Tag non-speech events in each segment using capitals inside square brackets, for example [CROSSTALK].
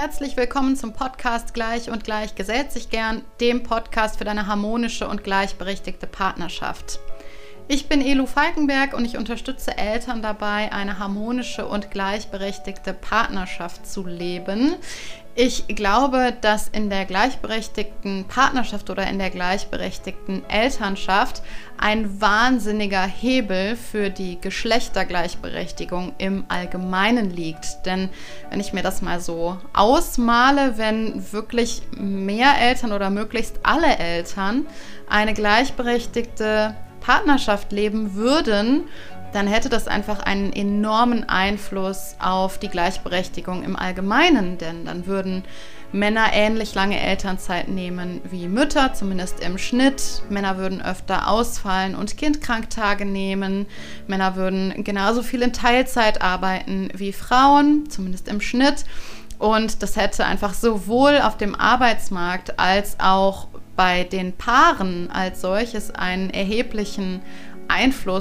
herzlich willkommen zum Podcast Gleich und Gleich gesellt sich gern, dem Podcast für deine harmonische und gleichberechtigte Partnerschaft. Ich bin Elu Falkenberg und ich unterstütze Eltern dabei, eine harmonische und gleichberechtigte Partnerschaft zu leben. Ich glaube, dass in der gleichberechtigten Partnerschaft oder in der gleichberechtigten Elternschaft ein wahnsinniger Hebel für die Geschlechtergleichberechtigung im Allgemeinen liegt. Denn wenn ich mir das mal so ausmale, wenn wirklich mehr Eltern oder möglichst alle Eltern eine gleichberechtigte Partnerschaft leben würden, dann hätte das einfach einen enormen Einfluss auf die Gleichberechtigung im Allgemeinen, denn dann würden Männer ähnlich lange Elternzeit nehmen wie Mütter, zumindest im Schnitt. Männer würden öfter ausfallen und Kindkranktage nehmen. Männer würden genauso viel in Teilzeit arbeiten wie Frauen, zumindest im Schnitt. Und das hätte einfach sowohl auf dem Arbeitsmarkt als auch bei den Paaren als solches einen erheblichen Einfluss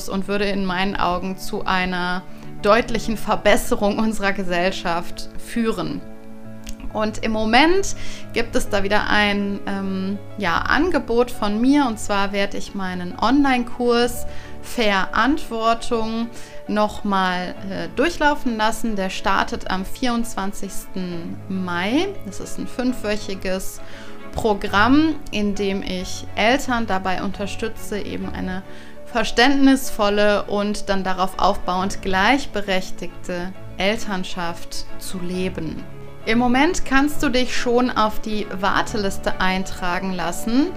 und würde in meinen Augen zu einer deutlichen Verbesserung unserer Gesellschaft führen. Und im Moment gibt es da wieder ein ähm, ja, Angebot von mir. Und zwar werde ich meinen Online-Kurs Verantwortung nochmal äh, durchlaufen lassen. Der startet am 24. Mai. Das ist ein fünfwöchiges Programm, in dem ich Eltern dabei unterstütze, eben eine verständnisvolle und dann darauf aufbauend gleichberechtigte Elternschaft zu leben. Im Moment kannst du dich schon auf die Warteliste eintragen lassen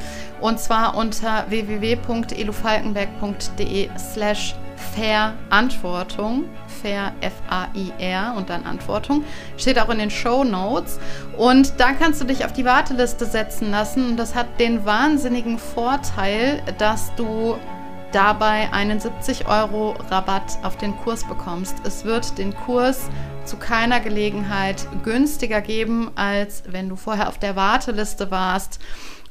und zwar unter www.elufalkenberg.de slash Verantwortung, Fair, F-A-I-R und dann Antwortung, steht auch in den Show Notes. Und da kannst du dich auf die Warteliste setzen lassen und das hat den wahnsinnigen Vorteil, dass du dabei einen 70 Euro Rabatt auf den Kurs bekommst. Es wird den Kurs zu keiner Gelegenheit günstiger geben, als wenn du vorher auf der Warteliste warst.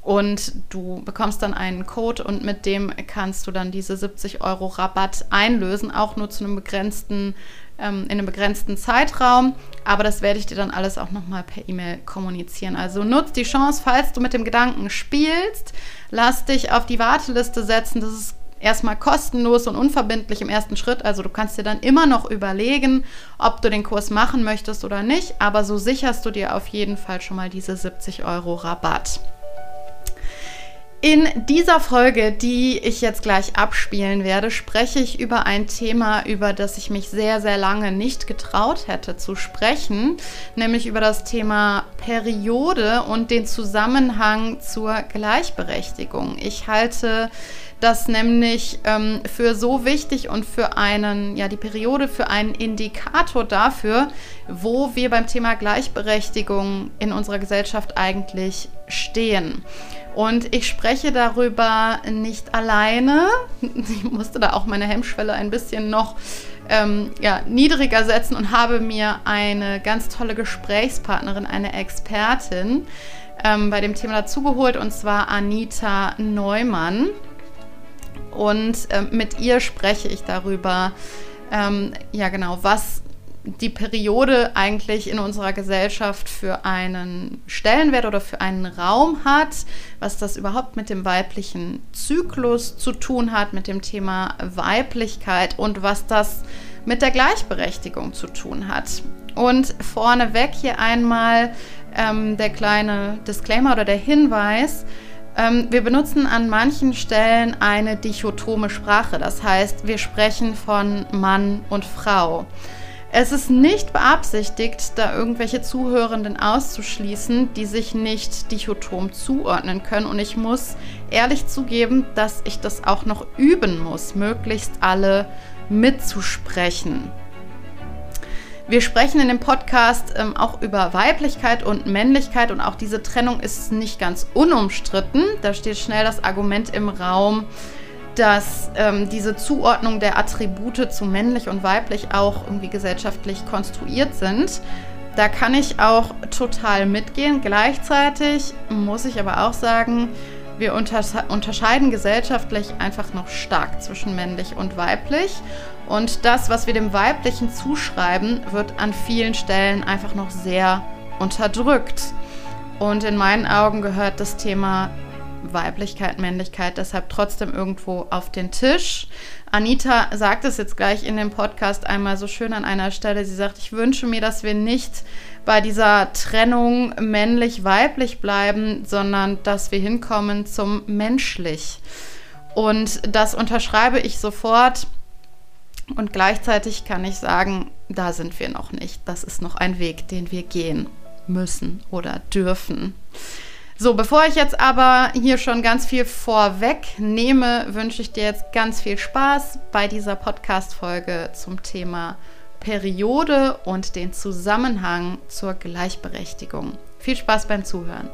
Und du bekommst dann einen Code und mit dem kannst du dann diese 70 Euro Rabatt einlösen, auch nur zu einem begrenzten, ähm, in einem begrenzten Zeitraum. Aber das werde ich dir dann alles auch nochmal per E-Mail kommunizieren. Also nutzt die Chance, falls du mit dem Gedanken spielst, lass dich auf die Warteliste setzen. Das ist erstmal kostenlos und unverbindlich im ersten Schritt. Also du kannst dir dann immer noch überlegen, ob du den Kurs machen möchtest oder nicht. Aber so sicherst du dir auf jeden Fall schon mal diese 70 Euro Rabatt. In dieser Folge, die ich jetzt gleich abspielen werde, spreche ich über ein Thema, über das ich mich sehr, sehr lange nicht getraut hätte zu sprechen, nämlich über das Thema Periode und den Zusammenhang zur Gleichberechtigung. Ich halte das nämlich ähm, für so wichtig und für einen, ja, die Periode für einen Indikator dafür, wo wir beim Thema Gleichberechtigung in unserer Gesellschaft eigentlich stehen. Und ich spreche darüber nicht alleine. [LAUGHS] Ich musste da auch meine Hemmschwelle ein bisschen noch ähm, ja, niedriger setzen und habe mir eine ganz tolle Gesprächspartnerin, eine Expertin ähm, bei dem Thema dazugeholt, und zwar Anita Neumann. Und ähm, mit ihr spreche ich darüber, ähm, ja genau, was die Periode eigentlich in unserer Gesellschaft für einen Stellenwert oder für einen Raum hat, was das überhaupt mit dem weiblichen Zyklus zu tun hat, mit dem Thema Weiblichkeit und was das mit der Gleichberechtigung zu tun hat. Und vorneweg hier einmal ähm, der kleine Disclaimer oder der Hinweis, ähm, wir benutzen an manchen Stellen eine dichotome Sprache, das heißt, wir sprechen von Mann und Frau. Es ist nicht beabsichtigt, da irgendwelche Zuhörenden auszuschließen, die sich nicht dichotom zuordnen können. Und ich muss ehrlich zugeben, dass ich das auch noch üben muss, möglichst alle mitzusprechen. Wir sprechen in dem Podcast ähm, auch über Weiblichkeit und Männlichkeit und auch diese Trennung ist nicht ganz unumstritten. Da steht schnell das Argument im Raum, dass ähm, diese Zuordnung der Attribute zu männlich und weiblich auch irgendwie gesellschaftlich konstruiert sind. Da kann ich auch total mitgehen. Gleichzeitig muss ich aber auch sagen, wir unterscheiden gesellschaftlich einfach noch stark zwischen männlich und weiblich. Und das, was wir dem Weiblichen zuschreiben, wird an vielen Stellen einfach noch sehr unterdrückt. Und in meinen Augen gehört das Thema Weiblichkeit, Männlichkeit deshalb trotzdem irgendwo auf den Tisch. Anita sagt es jetzt gleich in dem Podcast einmal so schön an einer Stelle. Sie sagt, ich wünsche mir, dass wir nicht bei dieser Trennung männlich-weiblich bleiben, sondern dass wir hinkommen zum menschlich. Und das unterschreibe ich sofort. Und gleichzeitig kann ich sagen, da sind wir noch nicht. Das ist noch ein Weg, den wir gehen müssen oder dürfen. So, bevor ich jetzt aber hier schon ganz viel vorwegnehme, wünsche ich dir jetzt ganz viel Spaß bei dieser Podcast-Folge zum Thema Periode und den Zusammenhang zur Gleichberechtigung. Viel Spaß beim Zuhören.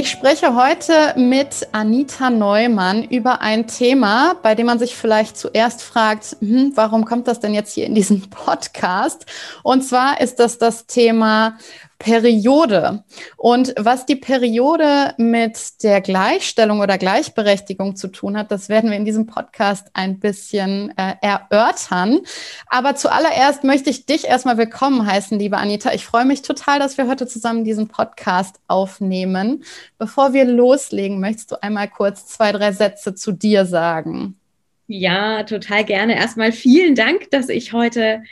Ich spreche heute mit Anita Neumann über ein Thema, bei dem man sich vielleicht zuerst fragt, hm, warum kommt das denn jetzt hier in diesem Podcast? Und zwar ist das das Thema Periode. Und was die Periode mit der Gleichstellung oder Gleichberechtigung zu tun hat, das werden wir in diesem Podcast ein bisschen äh, erörtern. Aber zuallererst möchte ich dich erstmal willkommen heißen, liebe Anita. Ich freue mich total, dass wir heute zusammen diesen Podcast aufnehmen. Bevor wir loslegen, möchtest du einmal kurz zwei, drei Sätze zu dir sagen? Ja, total gerne. Erstmal vielen Dank, dass ich heute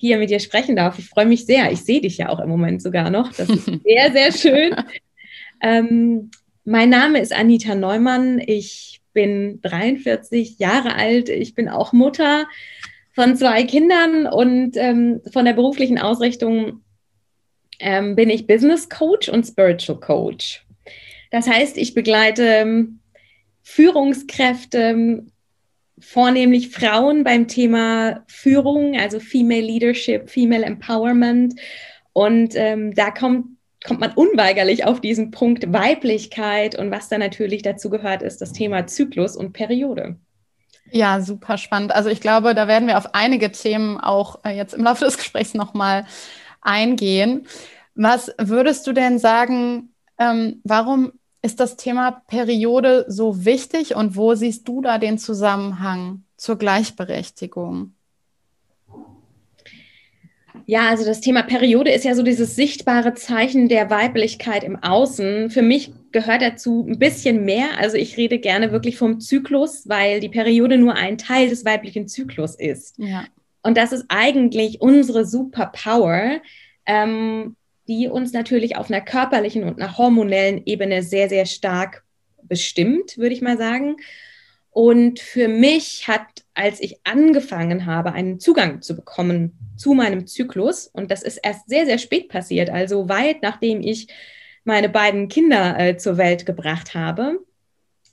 hier mit dir sprechen darf. Ich freue mich sehr. Ich sehe dich ja auch im Moment sogar noch. Das ist [LAUGHS] sehr, sehr schön. Ähm, mein Name ist Anita Neumann. Ich bin 43 Jahre alt. Ich bin auch Mutter von zwei Kindern und ähm, von der beruflichen Ausrichtung ähm, bin ich Business Coach und Spiritual Coach. Das heißt, ich begleite ähm, Führungskräfte, vornehmlich Frauen beim Thema Führung, also Female Leadership, Female Empowerment. Und ähm, da kommt, kommt man unweigerlich auf diesen Punkt Weiblichkeit und was da natürlich dazu gehört, ist das Thema Zyklus und Periode. Ja, super spannend. Also ich glaube, da werden wir auf einige Themen auch äh, jetzt im Laufe des Gesprächs nochmal eingehen. Was würdest du denn sagen, ähm, warum ist das Thema Periode so wichtig und wo siehst du da den Zusammenhang zur Gleichberechtigung? Ja, also das Thema Periode ist ja so dieses sichtbare Zeichen der Weiblichkeit im Außen. Für mich gehört dazu ein bisschen mehr. Also ich rede gerne wirklich vom Zyklus, weil die Periode nur ein Teil des weiblichen Zyklus ist. Ja. Und das ist eigentlich unsere Superpower. Ähm, die uns natürlich auf einer körperlichen und einer hormonellen Ebene sehr, sehr stark bestimmt, würde ich mal sagen. Und für mich hat, als ich angefangen habe, einen Zugang zu bekommen zu meinem Zyklus, und das ist erst sehr, sehr spät passiert, also weit nachdem ich meine beiden Kinder äh, zur Welt gebracht habe,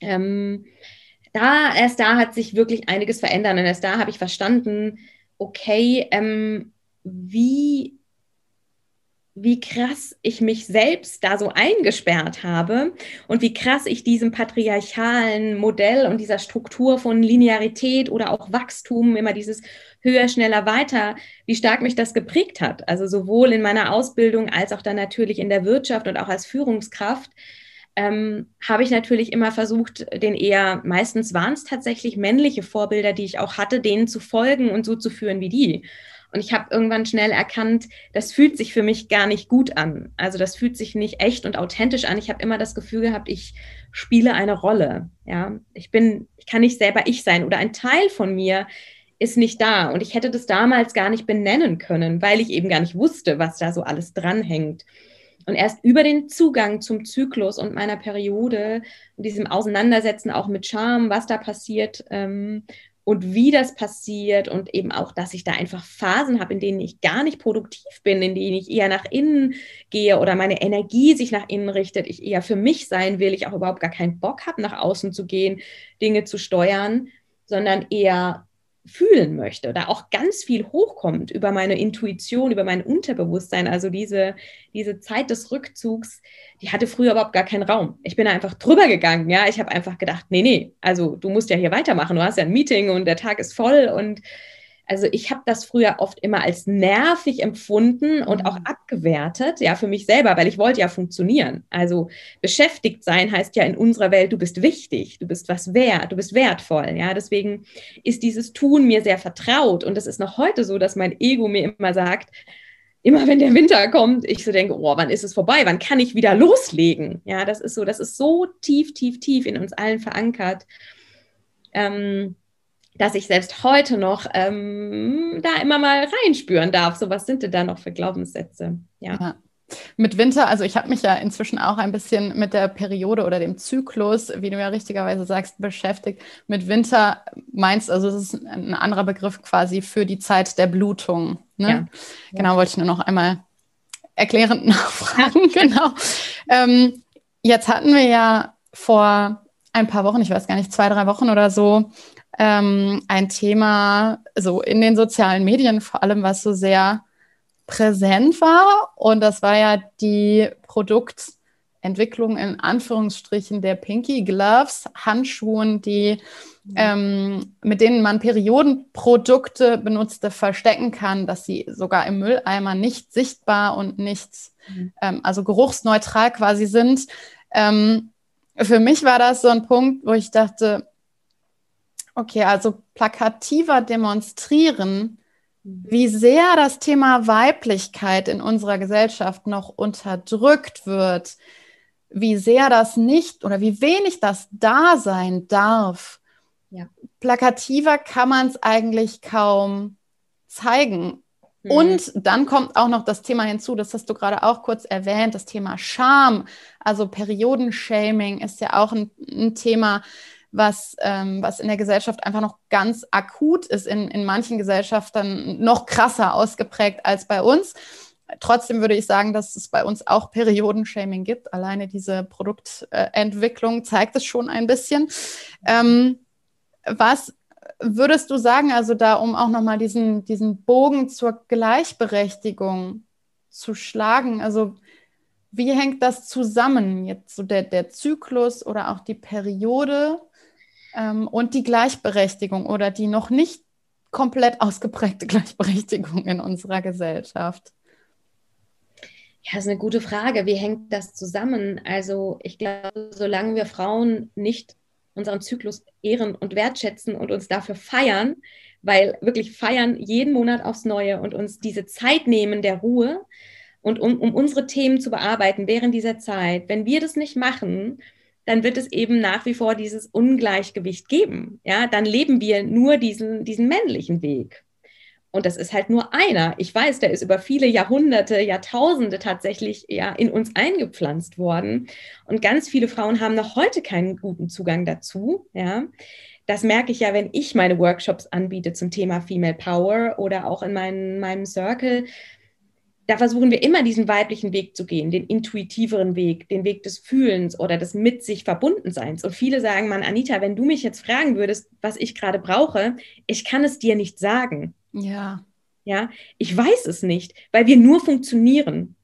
ähm, da, erst da hat sich wirklich einiges verändert und erst da habe ich verstanden, okay, ähm, wie wie krass ich mich selbst da so eingesperrt habe und wie krass ich diesem patriarchalen Modell und dieser Struktur von Linearität oder auch Wachstum, immer dieses höher, schneller, weiter, wie stark mich das geprägt hat. Also sowohl in meiner Ausbildung als auch dann natürlich in der Wirtschaft und auch als Führungskraft. Ähm, habe ich natürlich immer versucht, den eher, meistens waren es tatsächlich männliche Vorbilder, die ich auch hatte, denen zu folgen und so zu führen wie die. Und ich habe irgendwann schnell erkannt, das fühlt sich für mich gar nicht gut an. Also das fühlt sich nicht echt und authentisch an. Ich habe immer das Gefühl gehabt, ich spiele eine Rolle. Ja, ich bin, ich kann nicht selber ich sein oder ein Teil von mir ist nicht da. Und ich hätte das damals gar nicht benennen können, weil ich eben gar nicht wusste, was da so alles dranhängt. Und erst über den Zugang zum Zyklus und meiner Periode und diesem Auseinandersetzen auch mit Scham, was da passiert ähm, und wie das passiert und eben auch, dass ich da einfach Phasen habe, in denen ich gar nicht produktiv bin, in denen ich eher nach innen gehe oder meine Energie sich nach innen richtet, ich eher für mich sein will, ich auch überhaupt gar keinen Bock habe, nach außen zu gehen, Dinge zu steuern, sondern eher fühlen möchte oder auch ganz viel hochkommt über meine Intuition, über mein Unterbewusstsein. Also diese, diese Zeit des Rückzugs, die hatte früher überhaupt gar keinen Raum. Ich bin einfach drüber gegangen. Ja, ich habe einfach gedacht, nee, nee, also du musst ja hier weitermachen. Du hast ja ein Meeting und der Tag ist voll und Also ich habe das früher oft immer als nervig empfunden und auch mhm. abgewertet, ja, für mich selber, weil ich wollte ja funktionieren. Also beschäftigt sein heißt ja in unserer Welt, du bist wichtig, du bist was wert, du bist wertvoll, ja. Deswegen ist dieses Tun mir sehr vertraut und es ist noch heute so, dass mein Ego mir immer sagt, immer wenn der Winter kommt, ich so denke, oh, wann ist es vorbei? Wann kann ich wieder loslegen? Ja, das ist so, das ist so tief, tief, tief in uns allen verankert, ähm, dass ich selbst heute noch ähm, da immer mal reinspüren darf. So, was sind denn da noch für Glaubenssätze? ja. ja. Mit Winter, also ich habe mich ja inzwischen auch ein bisschen mit der Periode oder dem Zyklus, wie du ja richtigerweise sagst, beschäftigt. Mit Winter meinst also, es ist ein anderer Begriff quasi für die Zeit der Blutung. Ne? Ja. Genau, wollte ich nur noch einmal erklärend [LAUGHS] nachfragen. genau. Ähm, jetzt hatten wir ja vor ein paar Wochen, ich weiß gar nicht, zwei, drei Wochen oder so, ähm, ein Thema so in den sozialen Medien, vor allem was so sehr präsent war. Und das war ja die Produktentwicklung in Anführungsstrichen der Pinky Gloves, Handschuhen, die ähm, mit denen man Periodenprodukte benutzte, verstecken kann, dass sie sogar im Mülleimer nicht sichtbar und nicht, mhm. ähm, also geruchsneutral quasi sind. Ähm, für mich war das so ein Punkt, wo ich dachte, okay, also plakativer demonstrieren, wie sehr das Thema Weiblichkeit in unserer Gesellschaft noch unterdrückt wird, wie sehr das nicht oder wie wenig das da sein darf. Ja. Plakativer kann man es eigentlich kaum zeigen. Mhm. Und dann kommt auch noch das Thema hinzu, das hast du gerade auch kurz erwähnt, das Thema Scham. Also Periodenshaming ist ja auch ein, ein Thema, was, ähm, was in der Gesellschaft einfach noch ganz akut ist, in, in manchen Gesellschaften noch krasser ausgeprägt als bei uns. Trotzdem würde ich sagen, dass es bei uns auch Periodenshaming gibt. Alleine diese Produktentwicklung zeigt es schon ein bisschen. Ähm, was würdest du sagen, also da, um auch nochmal diesen, diesen Bogen zur Gleichberechtigung zu schlagen, also wie hängt das zusammen? Jetzt so der, der Zyklus oder auch die Periode ähm, und die Gleichberechtigung oder die noch nicht komplett ausgeprägte [LAUGHS] Gleichberechtigung in unserer Gesellschaft? Ja, das ist eine gute Frage. Wie hängt das zusammen? Also ich glaube, solange wir Frauen nicht unseren Zyklus ehren und wertschätzen und uns dafür feiern, weil wirklich feiern jeden Monat aufs Neue und uns diese Zeit nehmen der Ruhe und um, um unsere Themen zu bearbeiten während dieser Zeit. Wenn wir das nicht machen, dann wird es eben nach wie vor dieses Ungleichgewicht geben. Ja, dann leben wir nur diesen, diesen männlichen Weg. Und das ist halt nur einer. Ich weiß, der ist über viele Jahrhunderte, Jahrtausende tatsächlich ja in uns eingepflanzt worden. Und ganz viele Frauen haben noch heute keinen guten Zugang dazu. Ja, das merke ich ja, wenn ich meine Workshops anbiete zum Thema Female Power oder auch in mein, meinem Circle da versuchen wir immer diesen weiblichen Weg zu gehen, den intuitiveren Weg, den Weg des Fühlens oder des mit sich Verbundenseins. Und viele sagen, man, Anita, wenn du mich jetzt fragen würdest, was ich gerade brauche, ich kann es dir nicht sagen. Ja. Ja, ich weiß es nicht, weil wir nur funktionieren.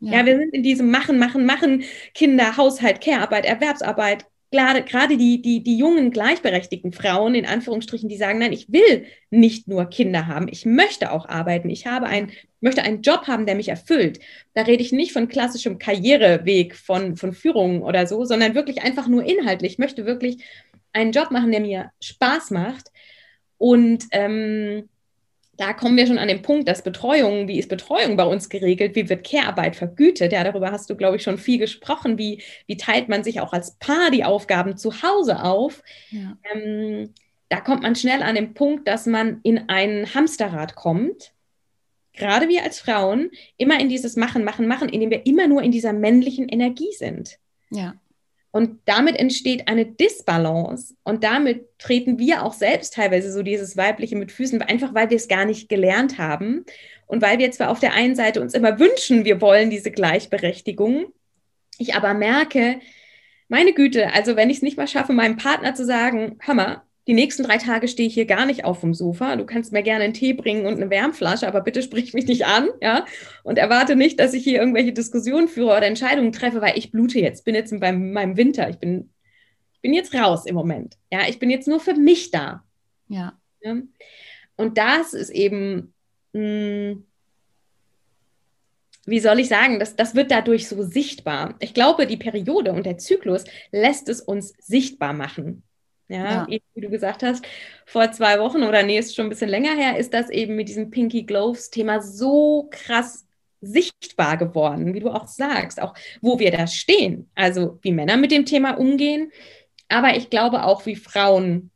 Ja. ja, wir sind in diesem Machen, Machen, Machen, Kinder, Haushalt, Care-Arbeit, Erwerbsarbeit, gerade die, die, die jungen gleichberechtigten Frauen, in Anführungsstrichen, die sagen, nein, ich will nicht nur Kinder haben, ich möchte auch arbeiten, ich habe ein, möchte einen Job haben, der mich erfüllt. Da rede ich nicht von klassischem Karriereweg, von, von Führungen oder so, sondern wirklich einfach nur inhaltlich. Ich möchte wirklich einen Job machen, der mir Spaß macht. Und ähm, da kommen wir schon an den Punkt, dass Betreuung, wie ist Betreuung bei uns geregelt, wie wird Care-Arbeit vergütet? Ja, darüber hast du, glaube ich, schon viel gesprochen. Wie, wie teilt man sich auch als Paar die Aufgaben zu Hause auf? Ja. Ähm, da kommt man schnell an den Punkt, dass man in ein Hamsterrad kommt. Gerade wir als Frauen immer in dieses Machen, Machen, Machen, indem wir immer nur in dieser männlichen Energie sind. Ja. Und damit entsteht eine Disbalance. Und damit treten wir auch selbst teilweise so dieses Weibliche mit Füßen, einfach weil wir es gar nicht gelernt haben. Und weil wir zwar auf der einen Seite uns immer wünschen, wir wollen diese Gleichberechtigung, ich aber merke, meine Güte, also wenn ich es nicht mal schaffe, meinem Partner zu sagen, Hammer, die nächsten drei Tage stehe ich hier gar nicht auf vom Sofa. Du kannst mir gerne einen Tee bringen und eine Wärmflasche, aber bitte sprich mich nicht an, ja. Und erwarte nicht, dass ich hier irgendwelche Diskussionen führe oder Entscheidungen treffe, weil ich blute jetzt, bin jetzt bei meinem Winter, ich bin, bin jetzt raus im Moment. Ja, ich bin jetzt nur für mich da. Ja. ja? Und das ist eben, mh, hm, wie soll ich sagen, das, das wird dadurch so sichtbar. Ich glaube, die Periode und der Zyklus lässt es uns sichtbar machen. Ja, ja, wie du gesagt hast, vor zwei Wochen oder nee, ist schon ein bisschen länger her, ist das eben mit diesem Pinky Gloves Thema so krass sichtbar geworden, wie du auch sagst, auch wo wir da stehen. Also wie Männer mit dem Thema umgehen, aber ich glaube auch, wie Frauen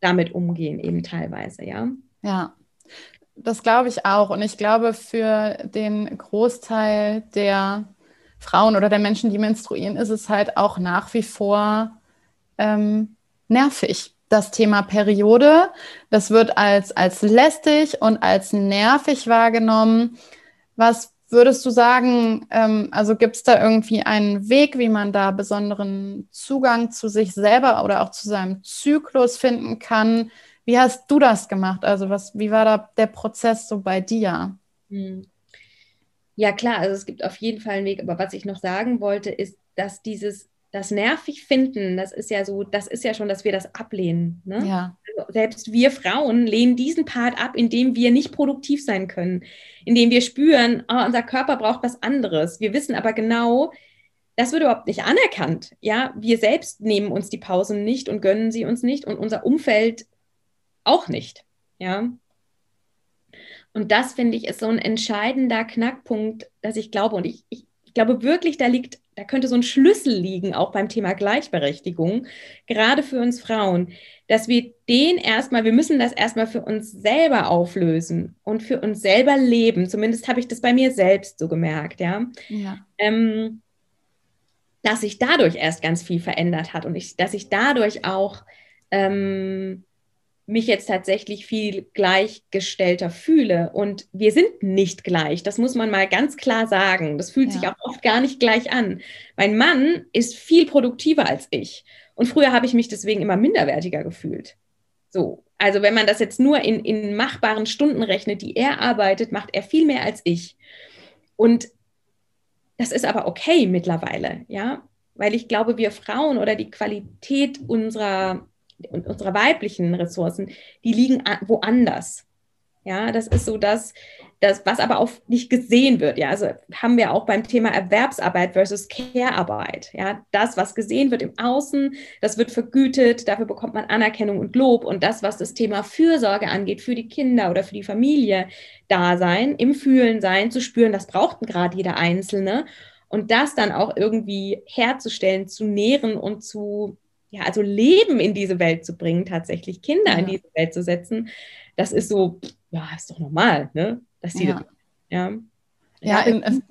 damit umgehen, eben teilweise, ja. Ja, das glaube ich auch. Und ich glaube, für den Großteil der Frauen oder der Menschen, die menstruieren, ist es halt auch nach wie vor ähm, nervig. Das Thema Periode, das wird als, als lästig und als nervig wahrgenommen. Was würdest du sagen, ähm, also gibt es da irgendwie einen Weg, wie man da besonderen Zugang zu sich selber oder auch zu seinem Zyklus finden kann? Wie hast du das gemacht? Also was, wie war da der Prozess so bei dir? Hm. Ja klar, also es gibt auf jeden Fall einen Weg, aber was ich noch sagen wollte, ist, dass dieses das nervig finden, das ist ja so, das ist ja schon, dass wir das ablehnen. Ne? Ja. Also selbst wir Frauen lehnen diesen Part ab, indem wir nicht produktiv sein können, indem wir spüren, oh, unser Körper braucht was anderes. Wir wissen aber genau, das wird überhaupt nicht anerkannt. Ja, wir selbst nehmen uns die Pausen nicht und gönnen sie uns nicht und unser Umfeld auch nicht. Ja. Und das finde ich ist so ein entscheidender Knackpunkt, dass ich glaube, und ich, ich glaube wirklich, da liegt da könnte so ein Schlüssel liegen, auch beim Thema Gleichberechtigung, gerade für uns Frauen, dass wir den erstmal, wir müssen das erstmal für uns selber auflösen und für uns selber leben. Zumindest habe ich das bei mir selbst so gemerkt, ja. ja. Ähm, dass sich dadurch erst ganz viel verändert hat und ich, dass ich dadurch auch ähm, mich jetzt tatsächlich viel gleichgestellter fühle. Und wir sind nicht gleich. Das muss man mal ganz klar sagen. Das fühlt ja. sich auch oft gar nicht gleich an. Mein Mann ist viel produktiver als ich. Und früher habe ich mich deswegen immer minderwertiger gefühlt. So. Also wenn man das jetzt nur in, in machbaren Stunden rechnet, die er arbeitet, macht er viel mehr als ich. Und das ist aber okay mittlerweile, ja, weil ich glaube, wir Frauen oder die Qualität unserer und unsere weiblichen Ressourcen, die liegen woanders. Ja, das ist so das, das, was aber auch nicht gesehen wird. Ja, also haben wir auch beim Thema Erwerbsarbeit versus Care-Arbeit. Ja, das, was gesehen wird im Außen, das wird vergütet, dafür bekommt man Anerkennung und Lob. Und das, was das Thema Fürsorge angeht, für die Kinder oder für die Familie, da sein, im Fühlen sein, zu spüren, das braucht gerade jeder Einzelne. Und das dann auch irgendwie herzustellen, zu nähren und zu ja, also Leben in diese Welt zu bringen, tatsächlich Kinder ja. in diese Welt zu setzen, das ist so, ja, ist doch normal, ne? Dass die, ja. ja. Ja, in,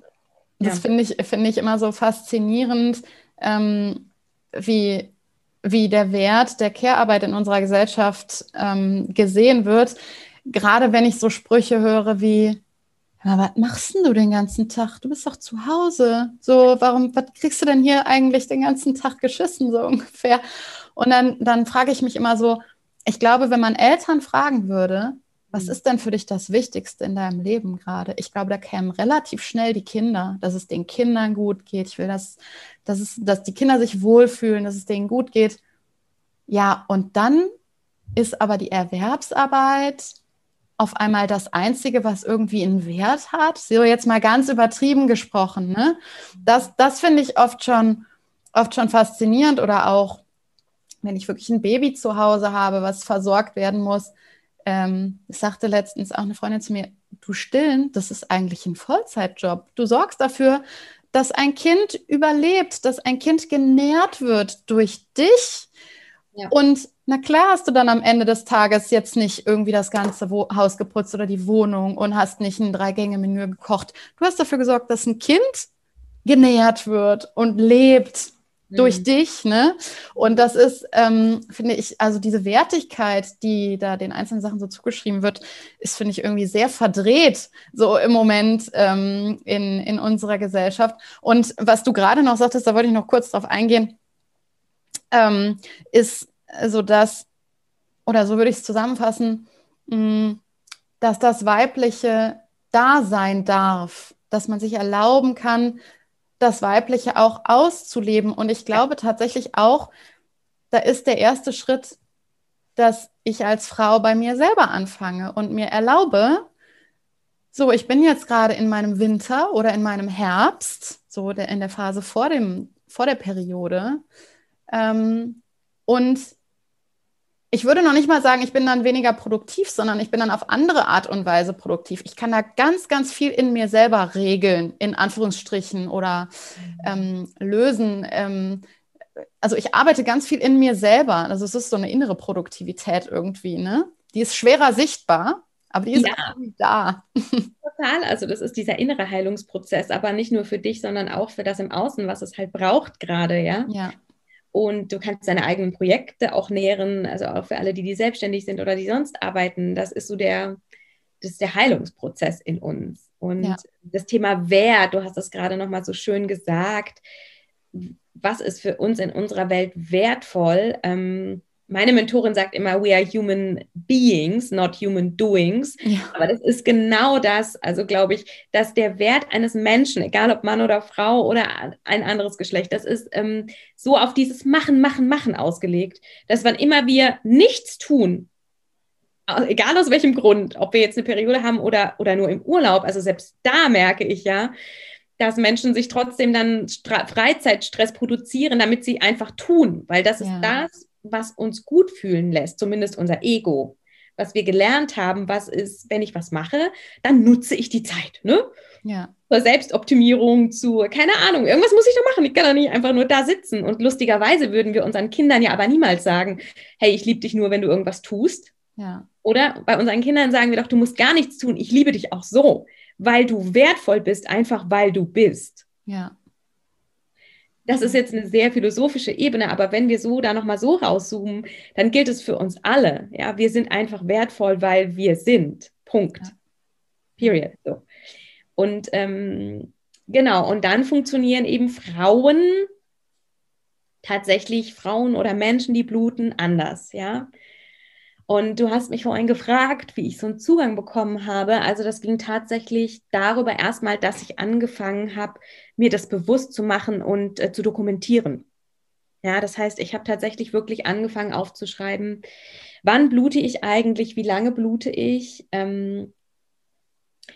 das finde ich, find ich immer so faszinierend, ähm, wie, wie der Wert der Care-Arbeit in unserer Gesellschaft ähm, gesehen wird. Gerade wenn ich so Sprüche höre wie, aber was machst denn du den ganzen Tag? Du bist doch zu Hause. So, warum, was kriegst du denn hier eigentlich den ganzen Tag geschissen, so [LAUGHS] ungefähr? Und dann, dann frage ich mich immer so, ich glaube, wenn man Eltern fragen würde, was mhm. ist denn für dich das Wichtigste in deinem Leben gerade? Ich glaube, da kämen relativ schnell die Kinder, dass es den Kindern gut geht. Ich will, dass, dass, es, dass die Kinder sich wohlfühlen, dass es denen gut geht. Ja, und dann ist aber die Erwerbsarbeit auf einmal das Einzige, was irgendwie einen Wert hat. So jetzt mal ganz übertrieben gesprochen. Ne? Das, das finde ich oft schon, oft schon faszinierend oder auch, wenn ich wirklich ein Baby zu Hause habe, was versorgt werden muss. Ähm, sagte letztens auch eine Freundin zu mir, du stillen, das ist eigentlich ein Vollzeitjob. Du sorgst dafür, dass ein Kind überlebt, dass ein Kind genährt wird durch dich. Ja. Und na klar hast du dann am Ende des Tages jetzt nicht irgendwie das ganze Haus geputzt oder die Wohnung und hast nicht ein Drei-Gänge-Menü gekocht. Du hast dafür gesorgt, dass ein Kind genährt wird und lebt mhm. durch dich. Ne? Und das ist, ähm, finde ich, also diese Wertigkeit, die da den einzelnen Sachen so zugeschrieben wird, ist, finde ich, irgendwie sehr verdreht, so im Moment ähm, in, in unserer Gesellschaft. Und was du gerade noch sagtest, da wollte ich noch kurz drauf eingehen, ähm, ist, so dass, oder so würde ich es zusammenfassen, mm, dass das Weibliche da sein darf, dass man sich erlauben kann, das Weibliche auch auszuleben. Und ich glaube tatsächlich auch, da ist der erste Schritt dass ich als Frau bei mir selber anfange und mir erlaube, so, ich bin jetzt gerade in meinem Winter oder in meinem Herbst, so der, in der Phase vor, dem, vor der Periode. Ähm, und ich würde noch nicht mal sagen, ich bin dann weniger produktiv, sondern ich bin dann auf andere Art und Weise produktiv. Ich kann da ganz, ganz viel in mir selber regeln, in Anführungsstrichen oder ähm, lösen. Ähm, also ich arbeite ganz viel in mir selber. Also es ist so eine innere Produktivität irgendwie, ne? Die ist schwerer sichtbar, aber die ist ja. da. [LAUGHS] Total. Also das ist dieser innere Heilungsprozess, aber nicht nur für dich, sondern auch für das im Außen, was es halt braucht gerade, ja. Ja. Und du kannst deine eigenen Projekte auch nähren, also auch für alle, die, die selbstständig sind oder die sonst arbeiten. Das ist so der, das ist der Heilungsprozess in uns. Und ja. das Thema Wert, du hast das gerade nochmal so schön gesagt, was ist für uns in unserer Welt wertvoll? Ähm, meine Mentorin sagt immer, we are human beings, not human doings. Ja. Aber das ist genau das, also glaube ich, dass der Wert eines Menschen, egal ob Mann oder Frau oder ein anderes Geschlecht, das ist ähm, so auf dieses Machen, Machen, Machen ausgelegt, dass wann immer wir nichts tun, egal aus welchem Grund, ob wir jetzt eine Periode haben oder, oder nur im Urlaub, also selbst da merke ich ja, dass Menschen sich trotzdem dann Stra Freizeitstress produzieren, damit sie einfach tun, weil das ja. ist das, was uns gut fühlen lässt, zumindest unser Ego. Was wir gelernt haben, was ist, wenn ich was mache, dann nutze ich die Zeit. Ne? Ja. Zur Selbstoptimierung, zu, keine Ahnung, irgendwas muss ich doch machen. Ich kann doch nicht einfach nur da sitzen. Und lustigerweise würden wir unseren Kindern ja aber niemals sagen, hey, ich liebe dich nur, wenn du irgendwas tust. Ja. Oder bei unseren Kindern sagen wir doch, du musst gar nichts tun, ich liebe dich auch so, weil du wertvoll bist, einfach weil du bist. Ja. Das ist jetzt eine sehr philosophische Ebene, aber wenn wir so da nochmal so rauszoomen, dann gilt es für uns alle. Ja, wir sind einfach wertvoll, weil wir sind. Punkt. Ja. Period. So. Und ähm, genau, und dann funktionieren eben Frauen, tatsächlich Frauen oder Menschen, die bluten, anders. Ja. Und du hast mich vorhin gefragt, wie ich so einen Zugang bekommen habe. Also das ging tatsächlich darüber erstmal, dass ich angefangen habe, mir das bewusst zu machen und äh, zu dokumentieren. Ja, das heißt, ich habe tatsächlich wirklich angefangen aufzuschreiben, wann blute ich eigentlich, wie lange blute ich, ähm,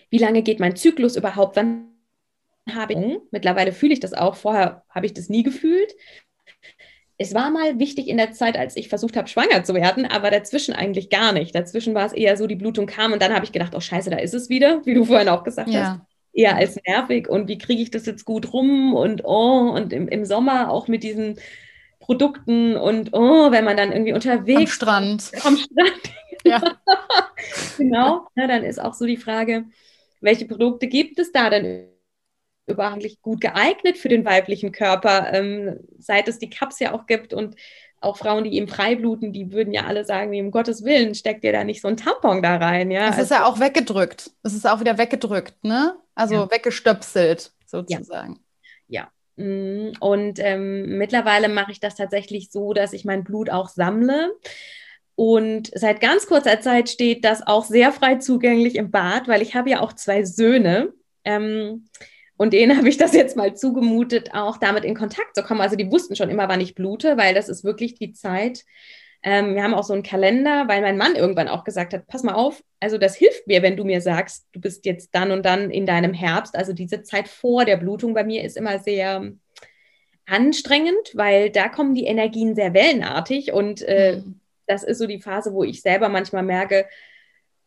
wie lange geht mein Zyklus überhaupt, wann habe ich, mittlerweile fühle ich das auch, vorher habe ich das nie gefühlt es war mal wichtig in der Zeit, als ich versucht habe, schwanger zu werden, aber dazwischen eigentlich gar nicht. Dazwischen war es eher so, die Blutung kam und dann habe ich gedacht, oh scheiße, da ist es wieder, wie du vorhin auch gesagt ja. hast. Eher als nervig und wie kriege ich das jetzt gut rum und oh, und im, im Sommer auch mit diesen Produkten und oh, wenn man dann irgendwie unterwegs am Strand. [LAUGHS] Am Strand. Ja. [LAUGHS] genau. Ja, dann ist auch so die Frage, welche Produkte gibt es da denn überhaupt gut geeignet für den weiblichen Körper, ähm, seit es die Cups ja auch gibt und auch Frauen, die eben freibluten, die würden ja alle sagen, um Gottes Willen, steckt ihr da nicht so ein Tampon da rein, ja? Es ist ja auch weggedrückt. Es ist auch wieder weggedrückt, ne? Also ja. weggestöpselt sozusagen. Ja. ja. Mm, und ähm, mittlerweile mache ich das tatsächlich so, dass ich mein Blut auch sammle. Und seit ganz kurzer Zeit steht das auch sehr frei zugänglich im Bad, weil ich habe ja auch zwei Söhne. Ähm, und denen [LAUGHS] habe ich das jetzt mal zugemutet, auch damit in Kontakt zu kommen. Also die wussten schon immer, wann ich blute, weil das ist wirklich die Zeit. Ähm, wir haben auch so einen Kalender, weil mein Mann irgendwann auch gesagt hat, pass mal auf, also das hilft mir, wenn du mir sagst, du bist jetzt dann und dann in deinem Herbst. Also diese Zeit vor der Blutung bei mir ist immer sehr anstrengend, weil da kommen die Energien sehr wellenartig und äh, mhm. das ist so die Phase, wo ich selber manchmal merke,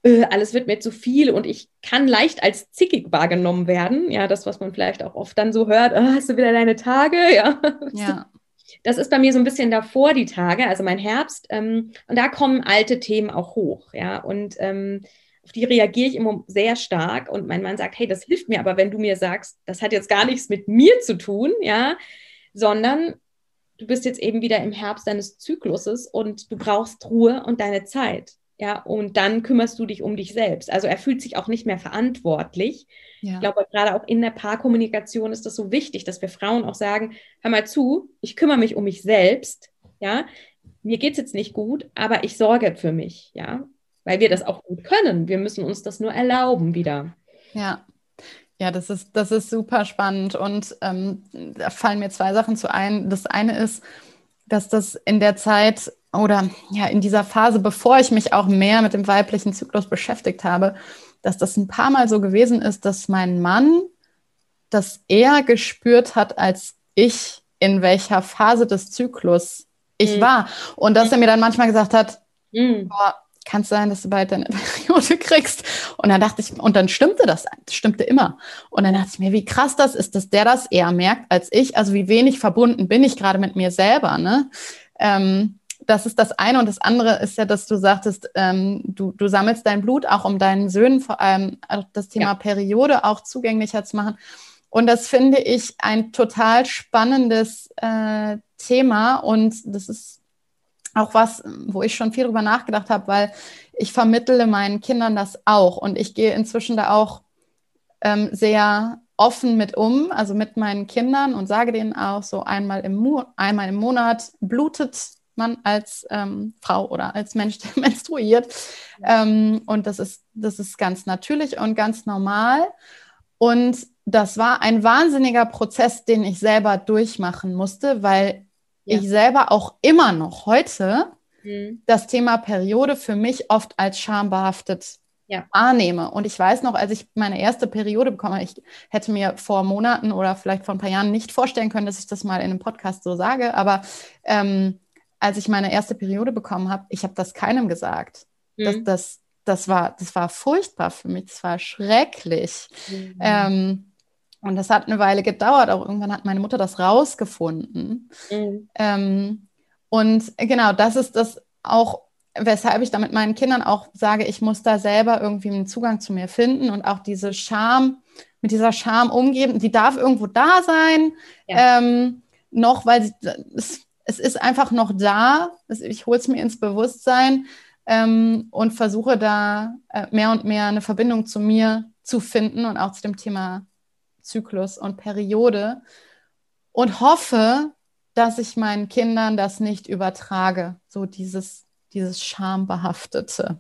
äh, alles wird mir zu viel und ich kann leicht als zickig wahrgenommen werden. Ja, das, was man vielleicht auch oft dann so hört, oh, hast du wieder deine Tage? [LAUGHS] Ja. ja. Das ist bei mir so ein bisschen davor die Tage, also mein Herbst. Ähm, und da kommen alte Themen auch hoch. Ja, und ähm, auf die reagiere ich immer sehr stark. Und mein Mann sagt, hey, das hilft mir, aber wenn du mir sagst, das hat jetzt gar nichts mit mir zu tun, ja, sondern du bist jetzt eben wieder im Herbst deines Zykluses und du brauchst Ruhe und deine Zeit. Ja, und dann kümmerst du dich um dich selbst. Also er fühlt sich auch nicht mehr verantwortlich. Ja. Ich glaube, gerade auch in der Paarkommunikation ist das so wichtig, dass wir Frauen auch sagen, hör mal zu, ich kümmere mich um mich selbst. Ja, mir geht es jetzt nicht gut, aber ich sorge für mich. Ja, weil wir das auch gut können. Wir müssen uns das nur erlauben wieder. Ja. Ja, das ist, das ist super spannend. Und ähm, da fallen mir zwei Sachen zu ein. Das eine ist, dass das in der Zeit oder ja, in dieser Phase, bevor ich mich auch mehr mit dem weiblichen Zyklus beschäftigt habe, dass das ein paar Mal so gewesen ist, dass mein Mann das eher gespürt hat als ich, in welcher Phase des Zyklus ich mhm. war. Und dass er mir dann manchmal gesagt hat, mhm. boah, kann es sein, dass du bald deine [LAUGHS] Periode kriegst? Und dann dachte ich, und dann stimmte das, das stimmte immer. Und dann dachte ich mir, wie krass das ist, dass der das eher merkt als ich. Also wie wenig verbunden bin ich gerade mit mir selber, ne? Ähm, das ist das eine. Und das andere ist ja, dass du sagtest, ähm, du, du sammelst dein Blut auch, um deinen Söhnen vor allem das Thema ja. Periode auch zugänglicher zu machen. Und das finde ich ein total spannendes äh, Thema. Und das ist auch was, wo ich schon viel drüber nachgedacht habe, weil ich vermittle meinen Kindern das auch. Und ich gehe inzwischen da auch ähm, sehr offen mit um, also mit meinen Kindern und sage denen auch so einmal im, Mo einmal im Monat blutet man als ähm, Frau oder als Mensch, der [LAUGHS] menstruiert. Ähm, und das ist, das ist ganz natürlich und ganz normal. Und das war ein wahnsinniger Prozess, den ich selber durchmachen musste, weil ja. ich selber auch immer noch heute mhm. das Thema Periode für mich oft als schambehaftet ja. wahrnehme. Und ich weiß noch, als ich meine erste Periode bekomme, ich hätte mir vor Monaten oder vielleicht vor ein paar Jahren nicht vorstellen können, dass ich das mal in einem Podcast so sage, aber ähm, als ich meine erste Periode bekommen habe, ich habe das keinem gesagt. Mhm. Das, das, das, war, das war furchtbar für mich, das war schrecklich. Mhm. Ähm, und das hat eine Weile gedauert. Auch irgendwann hat meine Mutter das rausgefunden. Mhm. Ähm, und genau, das ist das auch, weshalb ich da mit meinen Kindern auch sage, ich muss da selber irgendwie einen Zugang zu mir finden und auch diese Scham, mit dieser Scham umgeben. Die darf irgendwo da sein. Ja. Ähm, noch, weil sie, es, es, ist einfach noch da. Ich hole es mir ins Bewusstsein ähm, und versuche da äh, mehr und mehr eine Verbindung zu mir zu finden und auch zu dem Thema Zyklus und Periode und hoffe, dass ich meinen Kindern das nicht übertrage, so dieses, dieses Schambehaftete.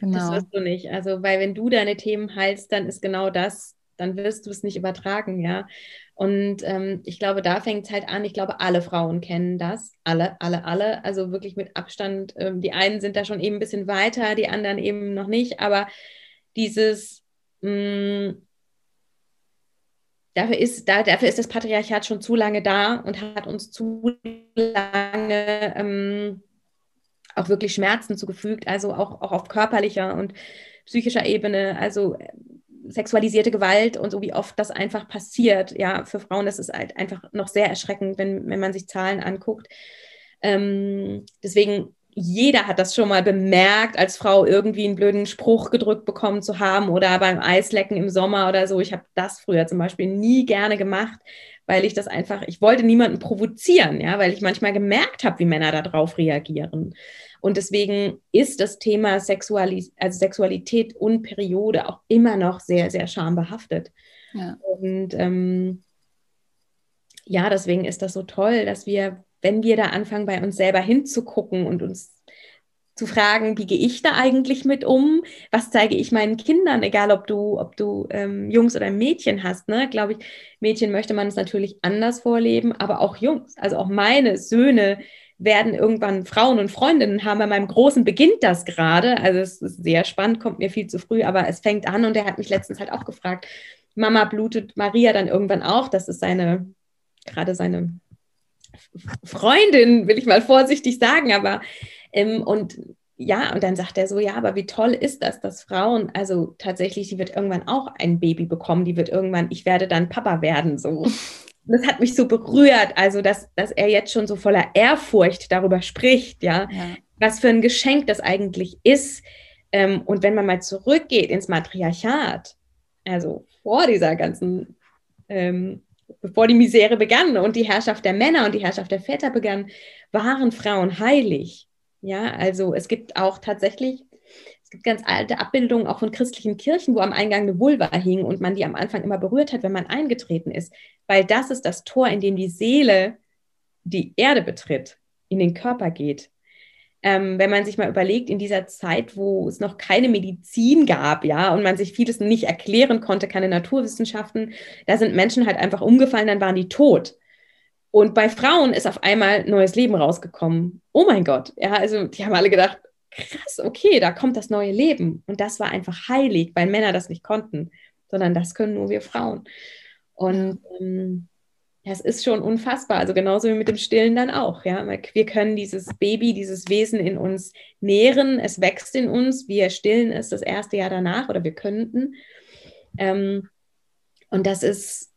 Genau. Das wirst du nicht. Also, weil wenn du deine Themen heilst, dann ist genau das, dann wirst du es nicht übertragen, ja. Und ähm, ich glaube, da fängt es halt an. Ich glaube, alle Frauen kennen das. Alle, alle, alle. Also wirklich mit Abstand. Ähm, die einen sind da schon eben ein bisschen weiter, die anderen eben noch nicht. Aber dieses, mh, mm, dafür ist, da, dafür ist das Patriarchat schon zu lange da und hat uns zu lange ähm, auch wirklich Schmerzen zugefügt, also auch, auch auf körperlicher und psychischer Ebene, also äh, sexualisierte Gewalt und so, wie oft das einfach passiert. Ja, für Frauen das ist halt einfach noch sehr erschreckend, wenn, wenn man sich Zahlen anguckt. Ähm, deswegen jeder hat das schon mal bemerkt, als Frau irgendwie einen blöden Spruch gedrückt bekommen zu haben oder beim Eislecken im Sommer oder so. Ich habe das früher zum Beispiel nie gerne gemacht, weil ich das einfach, ich wollte niemanden provozieren, ja, weil ich manchmal gemerkt habe, wie Männer darauf reagieren. Und deswegen ist das Thema Sexualis also Sexualität und Periode auch immer noch sehr, sehr schambehaftet. Ja. Und ähm, ja, deswegen ist das so toll, dass wir wenn wir da anfangen, bei uns selber hinzugucken und uns zu fragen, wie gehe ich da eigentlich mit um? Was zeige ich meinen Kindern, egal ob du, ob du ähm, Jungs oder Mädchen hast, ne? Glaube ich, Mädchen möchte man es natürlich anders vorleben, aber auch Jungs, also auch meine Söhne werden irgendwann Frauen und Freundinnen haben. Bei meinem Großen beginnt das gerade. Also es ist sehr spannend, kommt mir viel zu früh, aber es fängt an und er hat mich letztens halt auch gefragt, Mama blutet Maria dann irgendwann auch. Das ist seine, gerade seine Freundin, will ich mal vorsichtig sagen, aber ähm, und ja, und dann sagt er so, ja, aber wie toll ist das, dass Frauen, also tatsächlich, die wird irgendwann auch ein Baby bekommen, die wird irgendwann, ich werde dann Papa werden, so. Das hat mich so berührt, also dass, dass er jetzt schon so voller Ehrfurcht darüber spricht, ja, ja. was für ein Geschenk das eigentlich ist. Ähm, und wenn man mal zurückgeht ins Matriarchat, also vor dieser ganzen ähm, bevor die Misere begann und die Herrschaft der Männer und die Herrschaft der Väter begann, waren Frauen heilig. Ja, also es gibt auch tatsächlich, gibt ganz alte Abbildungen auch von christlichen Kirchen, wo am Eingang eine Vulva hing und man die am Anfang immer berührt hat, wenn man eingetreten ist, weil das ist das Tor, in dem die Seele die Erde betritt, in den Körper geht ähm, wenn man sich mal überlegt, in dieser Zeit, wo es noch keine Medizin gab, ja, und man sich vieles nicht erklären konnte, keine Naturwissenschaften, da sind Menschen halt einfach umgefallen, dann waren die tot. Und bei Frauen ist auf einmal neues Leben rausgekommen. Oh mein Gott. Ja, also die haben alle gedacht, krass, okay, da kommt das neue Leben. Und das war einfach heilig, weil Männer das nicht konnten, sondern das können nur wir Frauen. Und ähm, das ist schon unfassbar. Also genauso wie mit dem Stillen dann auch. Ja, wir können dieses Baby, dieses Wesen in uns nähren. Es wächst in uns. Wir stillen es das erste Jahr danach oder wir könnten. Ähm, und das ist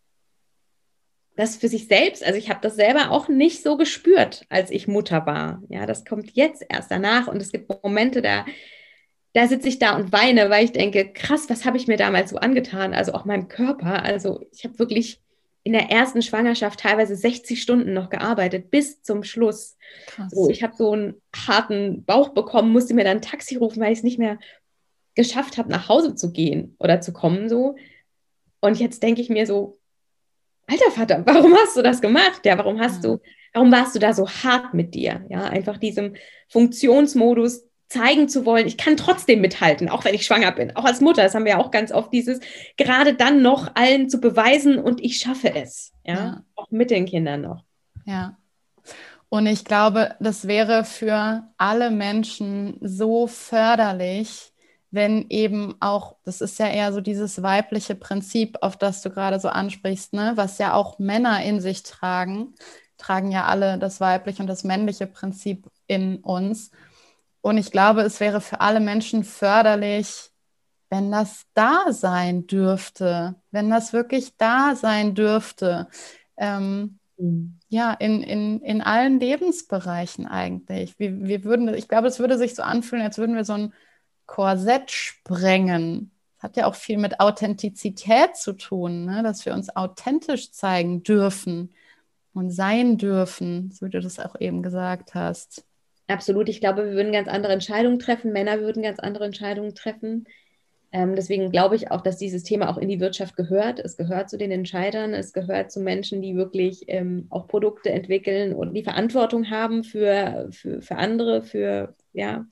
das für sich selbst, also ich habe das selber auch nicht so gespürt, als ich Mutter war. Ja, das kommt jetzt erst danach und es gibt Momente, da, da sitze ich da und weine, weil ich denke, krass, was habe ich mir damals so angetan? Also auch meinem Körper. Also ich habe wirklich in der ersten Schwangerschaft teilweise 60 Stunden noch gearbeitet, bis zum Schluss. Krass. So, ich habe so einen harten Bauch bekommen, musste mir dann ein Taxi rufen, weil ich es nicht mehr geschafft habe, nach Hause zu gehen oder zu kommen. So. Und jetzt denke ich mir so, alter Vater, warum hast du das gemacht? Ja, warum hast du, warum warst du da so hart mit dir? Ja, einfach diesem Funktionsmodus zeigen zu wollen, ich kann trotzdem mithalten, auch wenn ich schwanger bin. Auch als Mutter, das haben wir ja auch ganz oft dieses, gerade dann noch allen zu beweisen und ich schaffe es. Ja, ja. auch mit den Kindern noch. Ja. Und ich glaube, das wäre für alle Menschen so förderlich, wenn eben auch, das ist ja eher so dieses weibliche Prinzip, auf das du gerade so ansprichst, ne? was ja auch Männer in sich tragen, tragen ja alle das weibliche und das männliche Prinzip in uns. Und ich glaube, es wäre für alle Menschen förderlich, wenn das da sein dürfte, wenn das wirklich da sein dürfte. Ähm, mhm. Ja, in, in, in allen Lebensbereichen eigentlich. Wir, wir würden, ich glaube, es würde sich so anfühlen, als würden wir so ein Korsett sprengen. Hat ja auch viel mit Authentizität zu tun, ne? dass wir uns authentisch zeigen dürfen und sein dürfen, so wie du das auch eben gesagt hast. Absolut. Ich glaube, wir würden ganz andere Entscheidungen treffen. Männer würden ganz andere Entscheidungen treffen. Ähm, deswegen glaube ich auch, dass dieses Thema auch in die Wirtschaft gehört. Es gehört zu den Entscheidern, es gehört zu Menschen, die wirklich ähm, auch Produkte entwickeln und die Verantwortung haben für, für, für andere, für, ja,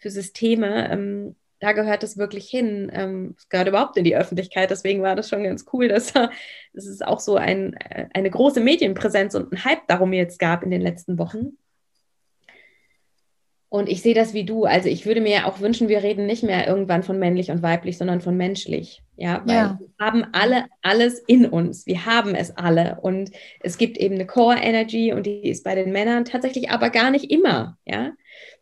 für Systeme, ähm, da gehört es wirklich hin. Ähm, es gehört überhaupt in die Öffentlichkeit. Deswegen war das schon ganz cool, [LAUGHS] dass, dass es auch so ein, äh, eine große Medienpräsenz und ein Hype darum jetzt gab in den letzten Wochen. Und ich sehe das wie du. Also ich würde mir auch wünschen, wir reden nicht mehr irgendwann von männlich und weiblich, sondern von menschlich. Ja, weil ja. wir haben alle alles in uns. Wir haben es alle. Und es gibt eben eine Core Energy und die ist bei den Männern tatsächlich aber gar nicht immer. Ja,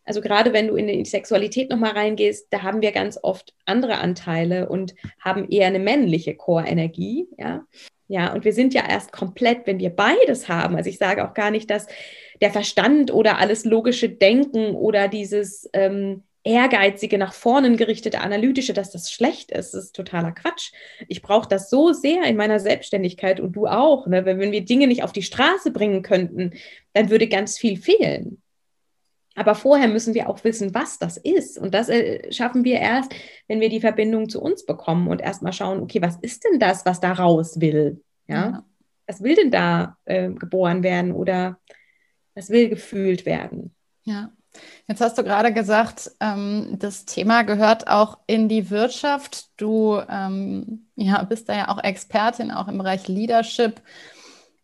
also gerade wenn du in die Sexualität nochmal reingehst, da haben wir ganz oft andere Anteile und haben eher eine männliche Core-Energie, ja. Ja, und wir sind ja erst komplett, wenn wir beides haben. Also ich sage auch gar nicht, dass der Verstand oder alles logische Denken oder dieses ähm, ehrgeizige, nach vorne gerichtete, analytische, dass das schlecht ist. Das ist totaler Quatsch. Ich brauche das so sehr in meiner Selbstständigkeit und du auch. Ne? Wenn, wenn wir Dinge nicht auf die Straße bringen könnten, dann würde ganz viel fehlen. Aber vorher müssen wir auch wissen, was das ist. Und das äh, schaffen wir erst, wenn wir die Verbindung zu uns bekommen und erstmal schauen, okay, was ist denn das, was da raus will? Ja. ja. Was will denn da äh, geboren werden oder was will gefühlt werden? Ja. Jetzt hast du gerade gesagt, ähm, das Thema gehört auch in die Wirtschaft. Du ähm, ja, bist da ja auch Expertin, auch im Bereich Leadership.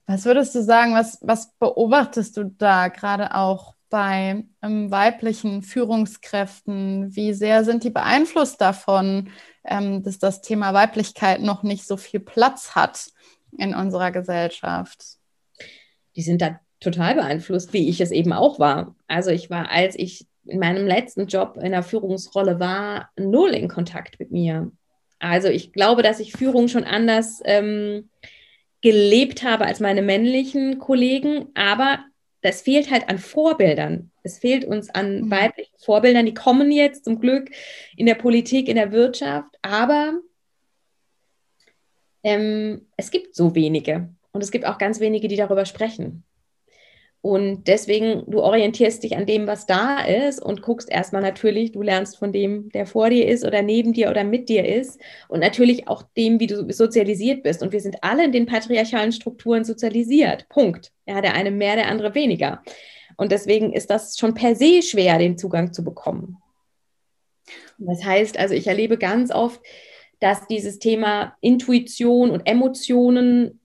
Was würdest du sagen, was, was beobachtest du da gerade auch bei ähm, weiblichen Führungskräften? Wie sehr sind die beeinflusst davon, ähm, dass das Thema Weiblichkeit noch nicht so viel Platz hat in unserer Gesellschaft? Die sind da total beeinflusst, wie ich es eben auch war. Also ich war, als ich in meinem letzten Job in der Führungsrolle war, null in Kontakt mit mir. Also ich glaube, dass ich Führung schon anders ähm, gelebt habe als meine männlichen Kollegen, aber das fehlt halt an Vorbildern. Es fehlt uns an mhm. weiblichen Vorbildern. Die kommen jetzt zum Glück in der Politik, in der Wirtschaft, aber ähm, es gibt so wenige. Und es gibt auch ganz wenige, die darüber sprechen. Und deswegen, du orientierst dich an dem, was da ist und guckst erstmal natürlich, du lernst von dem, der vor dir ist oder neben dir oder mit dir ist und natürlich auch dem, wie du sozialisiert bist. Und wir sind alle in den patriarchalen Strukturen sozialisiert. Punkt. Ja, der eine mehr, der andere weniger. Und deswegen ist das schon per se schwer, den Zugang zu bekommen. Das heißt, also ich erlebe ganz oft, dass dieses Thema Intuition und Emotionen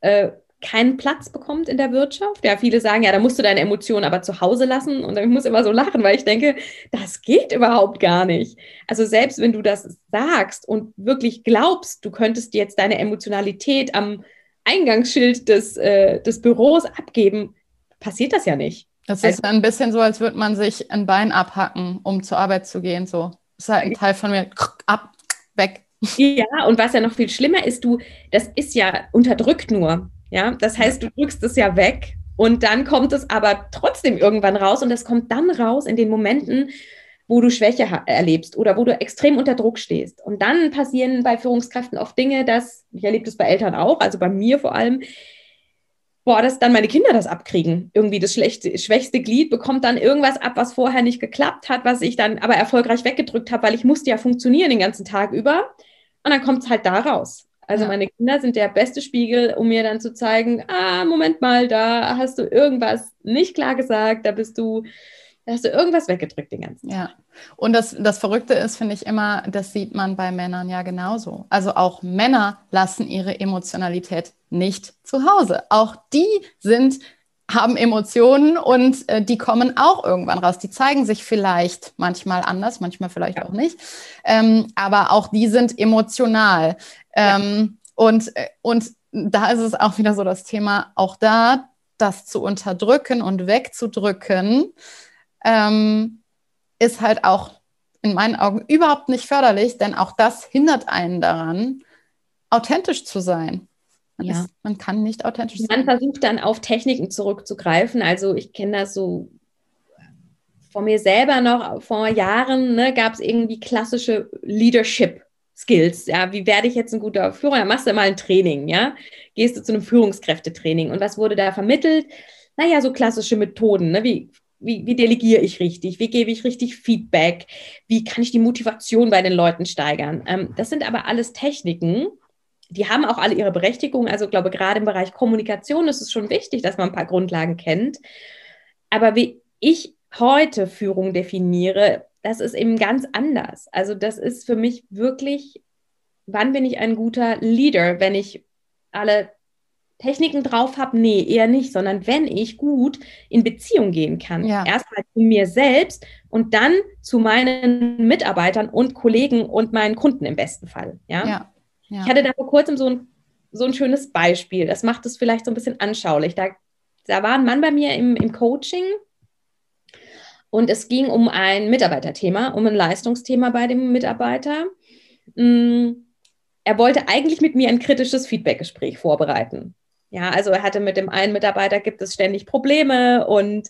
äh, keinen Platz bekommt in der Wirtschaft. Ja, viele sagen, ja, da musst du deine Emotionen aber zu Hause lassen. Und ich muss immer so lachen, weil ich denke, das geht überhaupt gar nicht. Also selbst wenn du das sagst und wirklich glaubst, du könntest jetzt deine Emotionalität am Eingangsschild des, äh, des Büros abgeben, passiert das ja nicht. Das ist also, ein bisschen so, als würde man sich ein Bein abhacken, um zur Arbeit zu gehen. So das ist halt ein Teil von mir ab, weg. Ja, und was ja noch viel schlimmer ist, du, das ist ja unterdrückt nur. Ja, das heißt, du drückst es ja weg und dann kommt es aber trotzdem irgendwann raus und das kommt dann raus in den Momenten, wo du Schwäche erlebst oder wo du extrem unter Druck stehst. Und dann passieren bei Führungskräften oft Dinge, dass, ich erlebe das bei Eltern auch, also bei mir vor allem, boah, dass dann meine Kinder das abkriegen. Irgendwie das schlechte, schwächste Glied bekommt dann irgendwas ab, was vorher nicht geklappt hat, was ich dann aber erfolgreich weggedrückt habe, weil ich musste ja funktionieren den ganzen Tag über. Und dann kommt es halt da raus. Also ja. meine Kinder sind der beste Spiegel, um mir dann zu zeigen, ah, Moment mal, da hast du irgendwas nicht klar gesagt, da bist du, da hast du irgendwas weggedrückt den ganzen Tag. Ja. Und das, das Verrückte ist, finde ich immer, das sieht man bei Männern ja genauso. Also auch Männer lassen ihre Emotionalität nicht zu Hause. Auch die sind haben Emotionen und äh, die kommen auch irgendwann raus. Die zeigen sich vielleicht manchmal anders, manchmal vielleicht auch nicht. Ähm, aber auch die sind emotional. Ähm, ja. und, äh, und da ist es auch wieder so das Thema, auch da das zu unterdrücken und wegzudrücken, ähm, ist halt auch in meinen Augen überhaupt nicht förderlich, denn auch das hindert einen daran, authentisch zu sein. Man, ja. ist, man kann nicht authentisch sein. Man versucht dann auf Techniken zurückzugreifen. Also ich kenne das so von mir selber noch vor Jahren, ne, gab es irgendwie klassische Leadership. Skills, ja, wie werde ich jetzt ein guter Führer? Dann machst du mal ein Training, ja, gehst du zu einem Führungskräftetraining und was wurde da vermittelt? Naja, so klassische Methoden, ne? wie, wie, wie delegiere ich richtig, wie gebe ich richtig Feedback, wie kann ich die Motivation bei den Leuten steigern. Ähm, das sind aber alles Techniken, die haben auch alle ihre Berechtigung. Also ich glaube, gerade im Bereich Kommunikation ist es schon wichtig, dass man ein paar Grundlagen kennt. Aber wie ich heute Führung definiere, das ist eben ganz anders. Also das ist für mich wirklich, wann bin ich ein guter Leader, wenn ich alle Techniken drauf habe? Nee, eher nicht, sondern wenn ich gut in Beziehung gehen kann. Ja. Erstmal zu mir selbst und dann zu meinen Mitarbeitern und Kollegen und meinen Kunden im besten Fall. Ja. ja. Ja. Ich hatte da vor kurzem so ein, so ein schönes Beispiel. Das macht es vielleicht so ein bisschen anschaulich. Da, da war ein Mann bei mir im, im Coaching und es ging um ein Mitarbeiterthema, um ein Leistungsthema bei dem Mitarbeiter. Mm, er wollte eigentlich mit mir ein kritisches Feedbackgespräch vorbereiten. Ja, also er hatte mit dem einen Mitarbeiter gibt es ständig Probleme und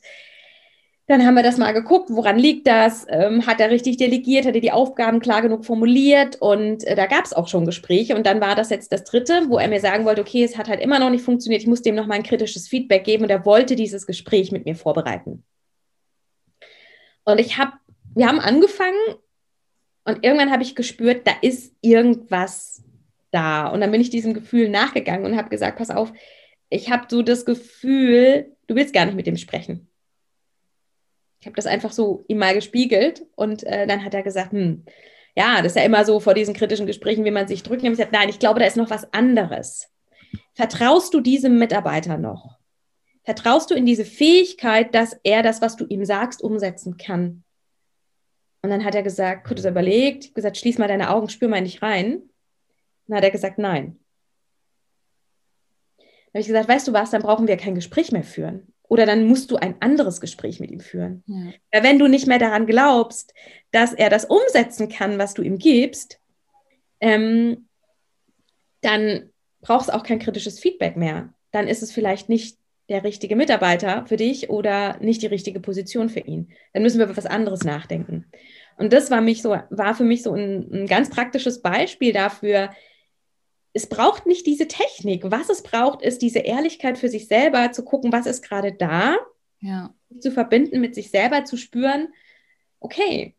dann haben wir das mal geguckt, woran liegt das? Ähm, hat er richtig delegiert? Hat er die Aufgaben klar genug formuliert? Und äh, da gab es auch schon Gespräche. Und dann war das jetzt das dritte, wo er mir sagen wollte, okay, es hat halt immer noch nicht funktioniert. Ich muss dem noch mal ein kritisches Feedback geben. Und er wollte dieses Gespräch mit mir vorbereiten. Und ich habe, wir haben angefangen und irgendwann habe ich gespürt, da ist irgendwas da. Und dann bin ich diesem Gefühl nachgegangen und habe gesagt, pass auf, ich habe so das Gefühl, du willst gar nicht mit dem sprechen ich habe das einfach so ihm mal gespiegelt und äh, dann hat er gesagt, hm, ja, das ist ja immer so vor diesen kritischen Gesprächen, wie man sich drückt. Ich gesagt, nein, ich glaube, da ist noch was anderes. Vertraust du diesem Mitarbeiter noch? Vertraust du in diese Fähigkeit, dass er das, was du ihm sagst, umsetzen kann? Und dann hat er gesagt, kurz überlegt, gesagt, schließ mal deine Augen, spür mal in dich rein. Und dann hat er gesagt, nein. Dann habe ich gesagt, weißt du was, dann brauchen wir kein Gespräch mehr führen. Oder dann musst du ein anderes Gespräch mit ihm führen. Ja. Wenn du nicht mehr daran glaubst, dass er das umsetzen kann, was du ihm gibst, ähm, dann brauchst du auch kein kritisches Feedback mehr. Dann ist es vielleicht nicht der richtige Mitarbeiter für dich oder nicht die richtige Position für ihn. Dann müssen wir über was anderes nachdenken. Und das war, mich so, war für mich so ein, ein ganz praktisches Beispiel dafür, es braucht nicht diese Technik. Was es braucht, ist diese Ehrlichkeit für sich selber, zu gucken, was ist gerade da, ja. zu verbinden mit sich selber, zu spüren, okay,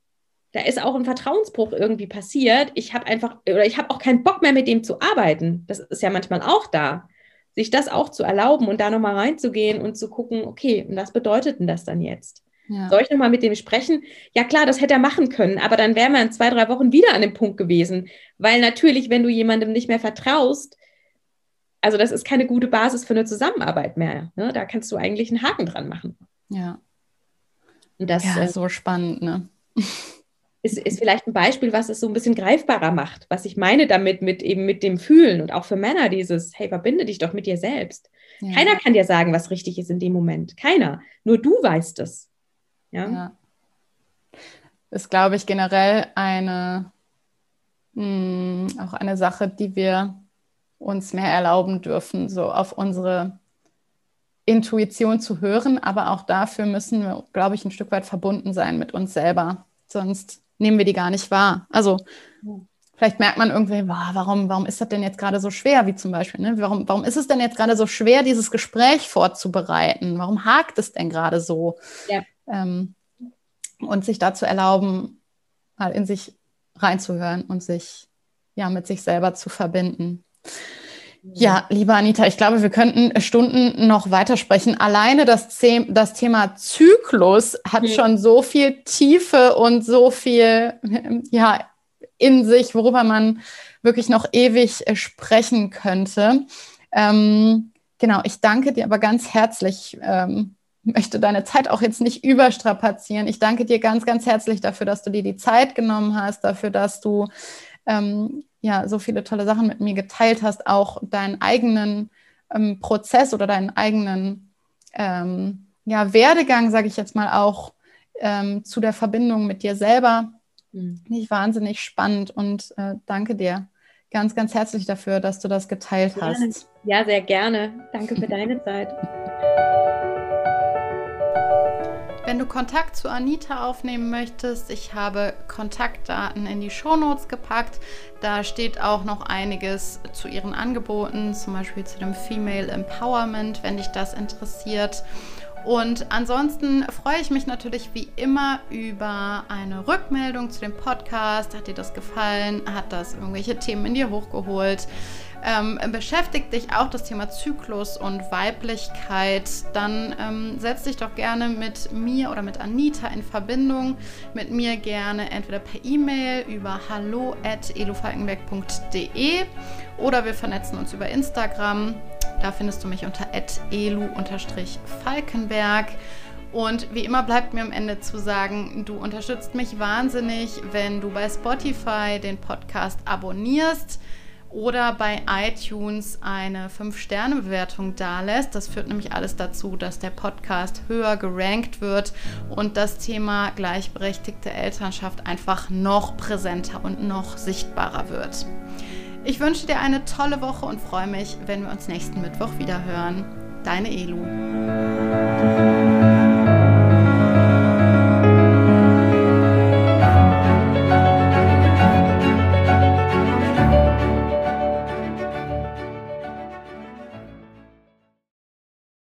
da ist auch ein Vertrauensbruch irgendwie passiert. Ich habe einfach, oder ich habe auch keinen Bock mehr mit dem zu arbeiten. Das ist ja manchmal auch da. Sich das auch zu erlauben und da nochmal reinzugehen und zu gucken, okay, und was bedeutet denn das dann jetzt? Ja. Soll ich nochmal mit dem sprechen? Ja klar, das hätte er machen können, aber dann wären wir in zwei, drei Wochen wieder an dem Punkt gewesen. Weil natürlich, wenn du jemandem nicht mehr vertraust, Also das ist keine gute Basis für eine Zusammenarbeit mehr. Ne? Da kannst du eigentlich einen Haken dran machen. Ja. Und das ja, äh, so spannend, ne? [LAUGHS] Ist, ist vielleicht ein Beispiel, was es so ein bisschen greifbarer macht. Was ich meine damit, mit eben mit dem Fühlen und auch für Männer dieses, hey, verbinde dich doch mit dir selbst. Ja. Keiner kann dir sagen, was richtig ist in dem Moment. Keiner. Nur du weißt es. Ja. ja. Ist, glaube ich, generell eine, mh, hm, auch eine Sache, die wir uns mehr erlauben dürfen, so auf unsere Intuition zu hören. Aber auch dafür müssen wir, glaube ich, ein Stück weit verbunden sein mit uns selber. Sonst nehmen wir die gar nicht wahr. Also vielleicht merkt man irgendwie, wow, warum, warum ist das denn jetzt gerade so schwer, wie zum Beispiel, ne? warum, warum ist es denn jetzt gerade so schwer, dieses Gespräch vorzubereiten? Warum hakt es denn gerade so? Ja. Ähm, und sich dazu erlauben, mal in sich reinzuhören und sich ja mit sich selber zu verbinden. Ja, liebe Anita, ich glaube, wir könnten Stunden noch weitersprechen. Alleine das, das Thema Zyklus hat mhm. schon so viel Tiefe und so viel [LAUGHS] ja, in sich, worüber man wirklich noch ewig äh, sprechen könnte. Ähm, genau, ich danke dir aber ganz herzlich. Ähm, möchte deine Zeit auch jetzt nicht überstrapazieren. Ich danke dir ganz, ganz herzlich dafür, dass du dir die Zeit genommen hast, dafür, dass du ähm, ja so viele tolle Sachen mit mir geteilt hast, auch deinen eigenen ähm, Prozess oder deinen eigenen ähm, ja, Werdegang, sage ich jetzt mal auch, ähm, zu der Verbindung mit dir selber. Mhm. Nicht wahnsinnig spannend und äh, danke dir ganz, ganz herzlich dafür, dass du das geteilt gerne. hast. Ja, sehr gerne. Danke für [LAUGHS] deine Zeit. Wenn du Kontakt zu Anita aufnehmen möchtest, ich habe Kontaktdaten in die Shownotes gepackt. Da steht auch noch einiges zu ihren Angeboten, zum Beispiel zu dem Female Empowerment, wenn dich das interessiert. Und ansonsten freue ich mich natürlich wie immer über eine Rückmeldung zu dem Podcast. Hat dir das gefallen? Hat das irgendwelche Themen in dir hochgeholt? Ähm, beschäftigt dich auch das Thema Zyklus und Weiblichkeit, dann ähm, setz dich doch gerne mit mir oder mit Anita in Verbindung. Mit mir gerne entweder per E-Mail über hallo.elufalkenberg.de oder wir vernetzen uns über Instagram. Da findest du mich unter elu-falkenberg. Und wie immer bleibt mir am Ende zu sagen, du unterstützt mich wahnsinnig, wenn du bei Spotify den Podcast abonnierst oder bei iTunes eine 5-Sterne-Bewertung dalässt. Das führt nämlich alles dazu, dass der Podcast höher gerankt wird und das Thema gleichberechtigte Elternschaft einfach noch präsenter und noch sichtbarer wird. Ich wünsche dir eine tolle Woche und freue mich, wenn wir uns nächsten Mittwoch wieder hören. Deine Elu.